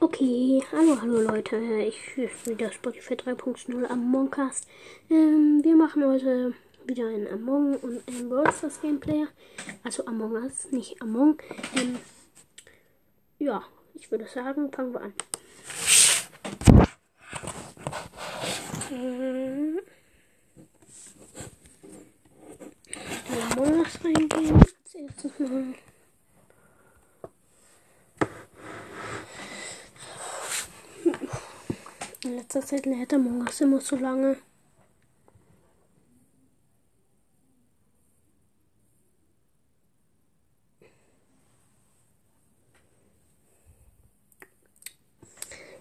Okay, hallo, hallo Leute. Ich spiele das Spotify 3.0 Among Cast. Ähm, wir machen heute wieder ein Among und ein Brawl Stars Gameplay. Also Among Us, nicht Among. Ähm, ja, ich würde sagen, fangen wir an. Ähm, Among Us reingehen. Als erstes mal. In letzter Zeit lädt Among Us immer so lange.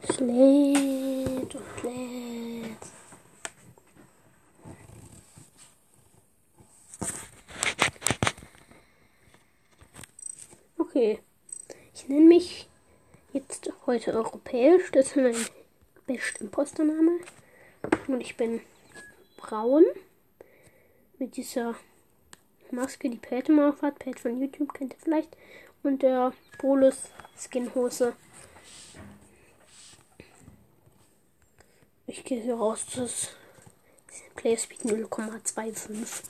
Es lädt und lädt. Okay. Ich nenne mich jetzt heute europäisch. Das ist mein best Impostername. Und ich bin braun. Mit dieser Maske, die Pat immer auf hat. Pat von YouTube kennt ihr vielleicht. Und der Bolus Skinhose. Ich gehe hier raus. Das Player Speed 0,25.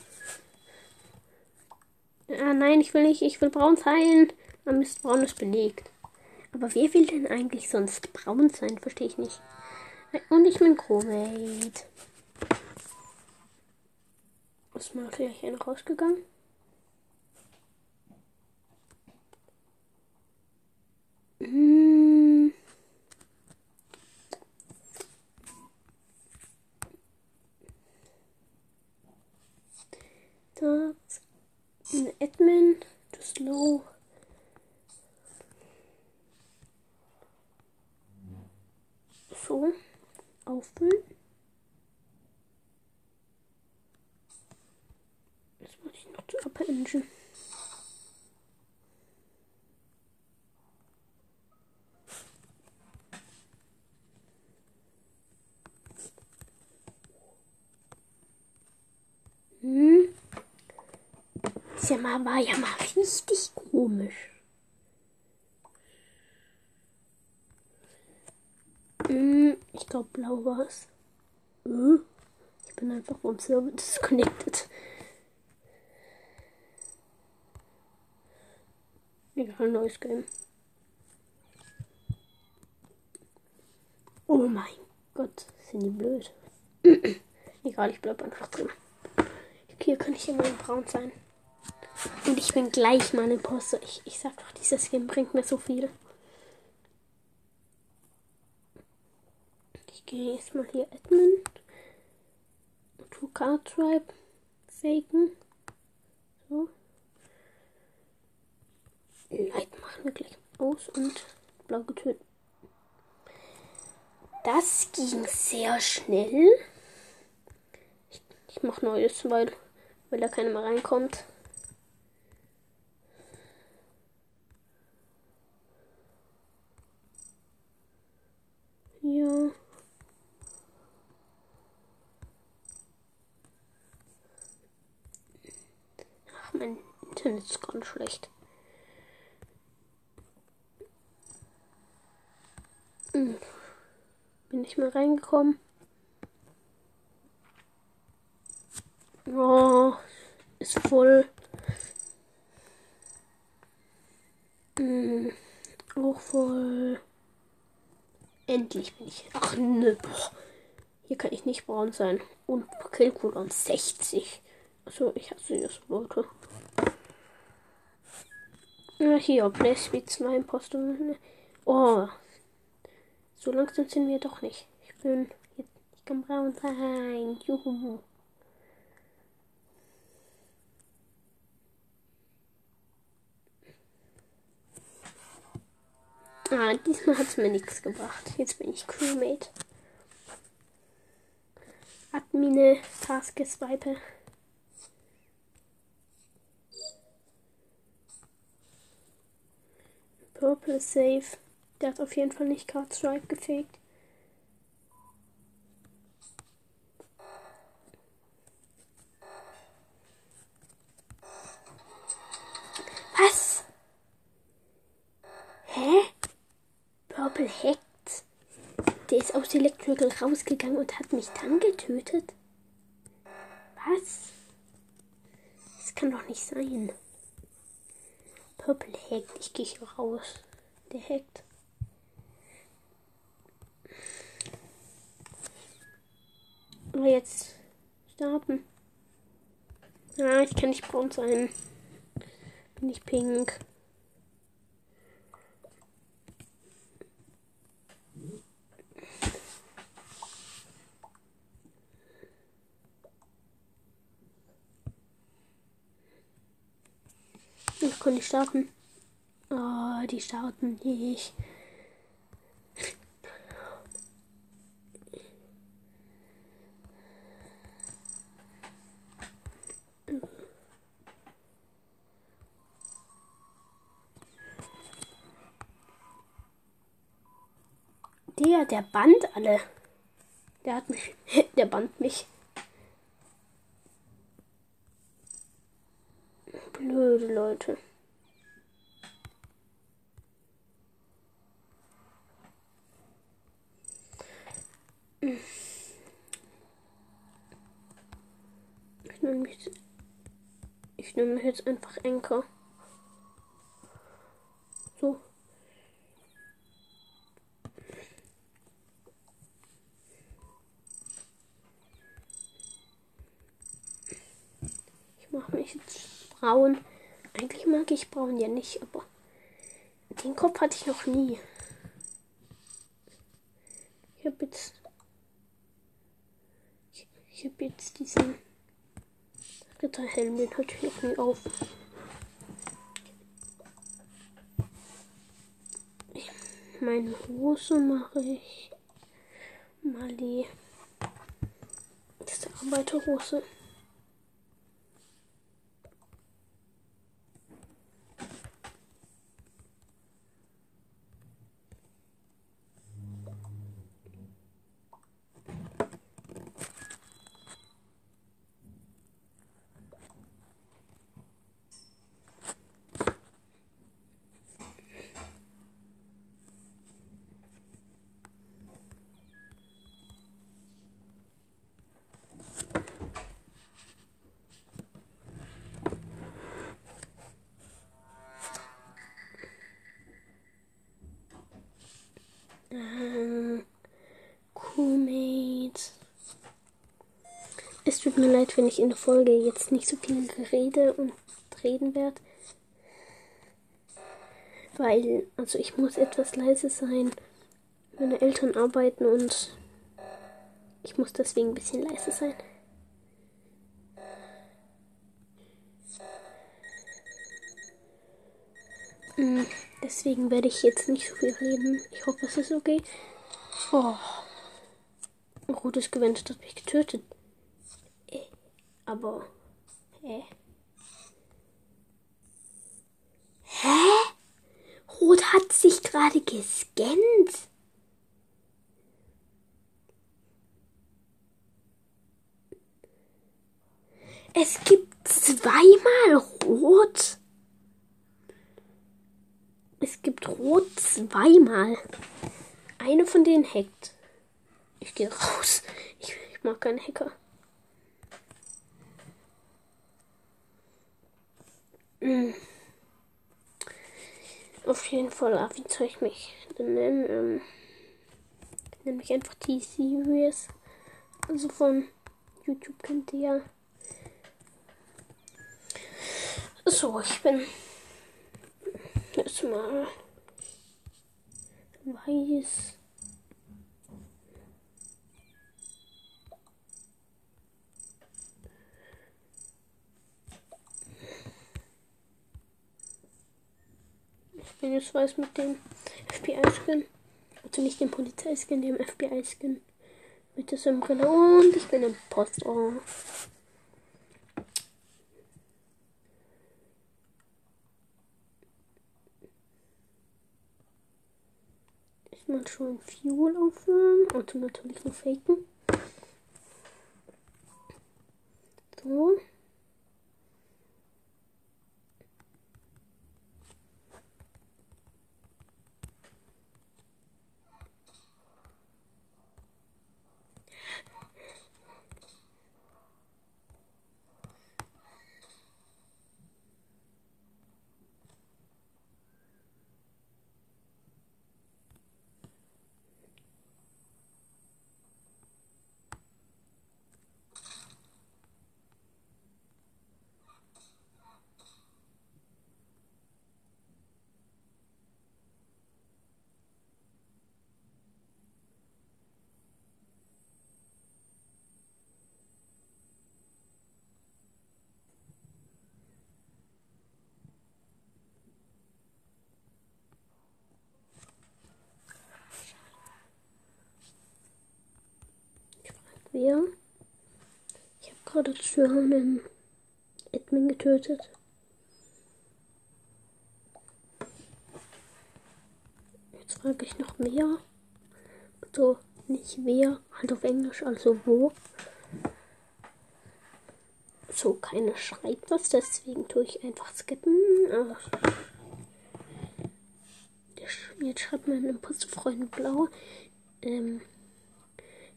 Ah, nein, ich will nicht. Ich will braun sein. Am Mist, braun ist belegt. Aber wer will denn eigentlich sonst braun sein? Verstehe ich nicht. Und ich bin Chromate. Ist mal gleich einer rausgegangen. Hm. Das ein Admin, das Slow. So, auffüllen. Jetzt muss ich noch zu Upper Engine. Hm. Mal, war ja mal richtig komisch. Hm, ich glaube, blau war es. Hm, ich bin einfach vom Server disconnected. Egal, neues Game. Oh mein Gott, sind die blöd. Egal, ich bleib einfach drin. Hier kann ich immer braun sein. Und ich bin gleich mal ein Poster. Ich, ich sag doch, dieses Game bringt mir so viel. Ich gehe jetzt mal hier Admin. To Card Tribe. Faken. So. Light machen wir gleich aus und blau getötet. Das ging sehr schnell. Ich, ich mache Neues, weil, weil da keiner mehr reinkommt. Ja. Ach, mein Internet ist ganz schlecht. Hm. Bin nicht mehr reingekommen. Oh, ist voll. Hm, auch voll. Endlich bin ich. Ach ne, boah. Hier kann ich nicht braun sein. Und Killcooldown 60. Achso, ich hasse das, Leute. Ja, hier, Playspeed 2 Imposter. Oh. So langsam sind wir doch nicht. Ich bin. Jetzt, ich kann braun sein. Juhu. Ah, diesmal hat es mir nichts gebracht. Jetzt bin ich Crewmate. Admine, Taske, Swipe. Purple safe. Der hat auf jeden Fall nicht Card Stripe gefegt. Purple hackt. Der ist aus Electrical rausgegangen und hat mich dann getötet. Was? Das kann doch nicht sein. Purple hackt. Ich gehe hier raus. Der hackt. Aber jetzt starten. Ah, ich kann nicht braun sein. Bin ich pink. Ich kann nicht starten. Die starten nicht. Der, der band alle. Der hat mich. Der band mich. Blöde Leute. Ich nehme mich. Ich nehme jetzt einfach Enker. So. Ich mache mich jetzt braun. Eigentlich mag ich braun ja nicht, aber den Kopf hatte ich noch nie. Ich habe jetzt ich habe jetzt diesen Ritterhelm, den hatte ich noch nie auf. Meine Hose mache ich mal die diese Arbeiterhose. Ähm, Crewmates. Es tut mir leid, wenn ich in der Folge jetzt nicht so viel rede und reden werde. Weil, also ich muss etwas leise sein. Meine Eltern arbeiten und ich muss deswegen ein bisschen leise sein. Mm, Deswegen werde ich jetzt nicht so viel reden. Ich hoffe, es ist okay. Oh. Rotes Gewand hat mich getötet. Äh, aber. Hä? Hä? Rot hat sich gerade gescannt. Es gibt zweimal Rot. Es gibt Rot zweimal. Eine von denen hackt. Ich gehe raus. Ich, ich mag keinen Hacker. Mhm. Auf jeden Fall, ah, wie soll ich mich denn nennen? Ähm, nenne mich einfach T-Series. Also von YouTube kennt ihr ja. So, ich bin jetzt mal weiß. Ich bin jetzt weiß mit dem FBI-Skin. Also nicht dem Polizeiskin, dem FBI-Skin. Mit der Brille und ich bin im Impostor. mal schon Fuel auffüllen und natürlich noch faken. So. Wer. Ich habe gerade zu einen Admin getötet. Jetzt frage ich noch mehr. So, nicht wer, halt auf Englisch, also wo. So, keiner schreibt was, deswegen tue ich einfach skippen. Jetzt schreibt mein Imposterfreund blau. Ähm,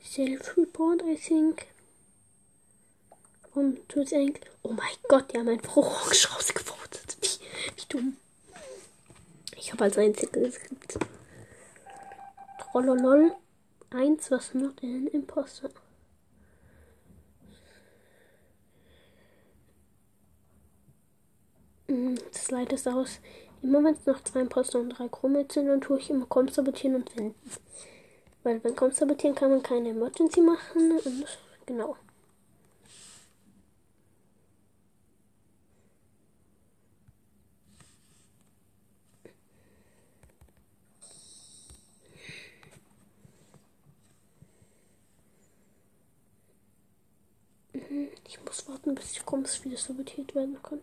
Self-Report, I think. Warum tut es eigentlich? Oh mein Gott, die haben einfach orange rausgevotet. Wie, wie dumm. Ich habe als einziges gekriegt. Trollolol. Eins, was not in Imposter. Mm, das Leid ist aus. Immer wenn es noch zwei Imposter und drei Chrome sind, dann tue ich immer Komm sabotieren und finden. Weil wenn Komm sabotieren kann man keine Emergency machen und genau. Mhm, ich muss warten, bis die Koms wieder sabotiert werden können.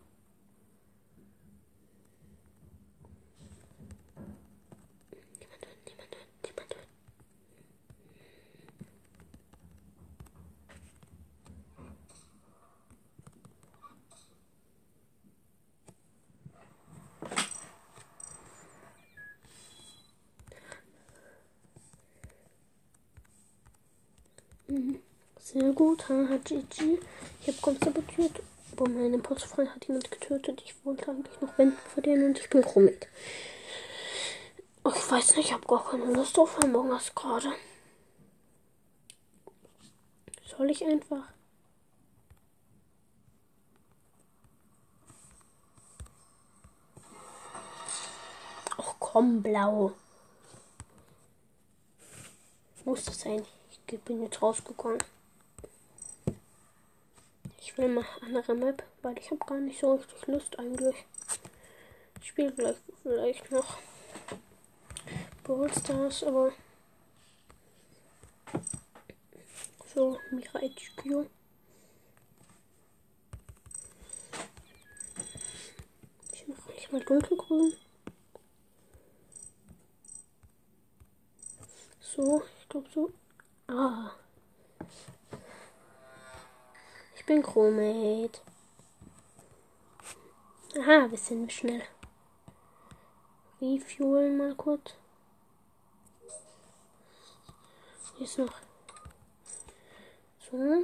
Sehr gut, HGG. Ich habe Komst sabotiert. Aber mein Impulsfreund hat jemand getötet. Ich wollte eigentlich noch wenden vor denen und ich bin Chromit. Oh, ich weiß nicht, ich habe gar keine Lust auf Us gerade. Soll ich einfach? Ach komm, blau. Muss das sein? Ich bin jetzt rausgekommen. Will mal andere Map, weil ich habe gar nicht so richtig Lust eigentlich. Ich spiele gleich vielleicht noch Brawl Stars, aber so Mira HQ. Ich mache nicht mal dunkelgrün. So, ich glaube so. Ah bin Chromate. Aha, wir sind schnell. Refuel mal kurz. Hier ist noch. So.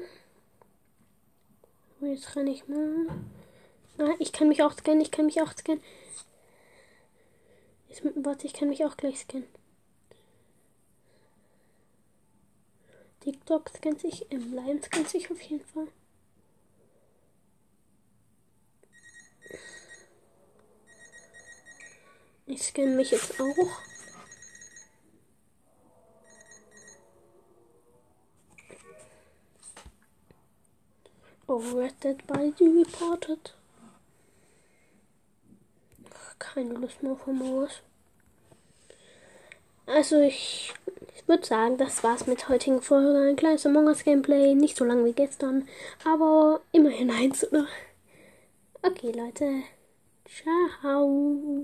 Jetzt kann ich mal. Ah, ich kann mich auch scannen, ich kann mich auch scannen. Jetzt, warte, ich kann mich auch gleich scannen. TikTok scannt sich, im Lion scannt sich auf jeden Fall. Ich scanne mich jetzt auch. Dead by the reported. Keine Lust mehr auf Maus. Also ich, ich würde sagen, das war's mit heutigen Folge. Ein kleines Among Us Gameplay, nicht so lang wie gestern, aber immerhin eins, oder? Okay, Leute. Ciao.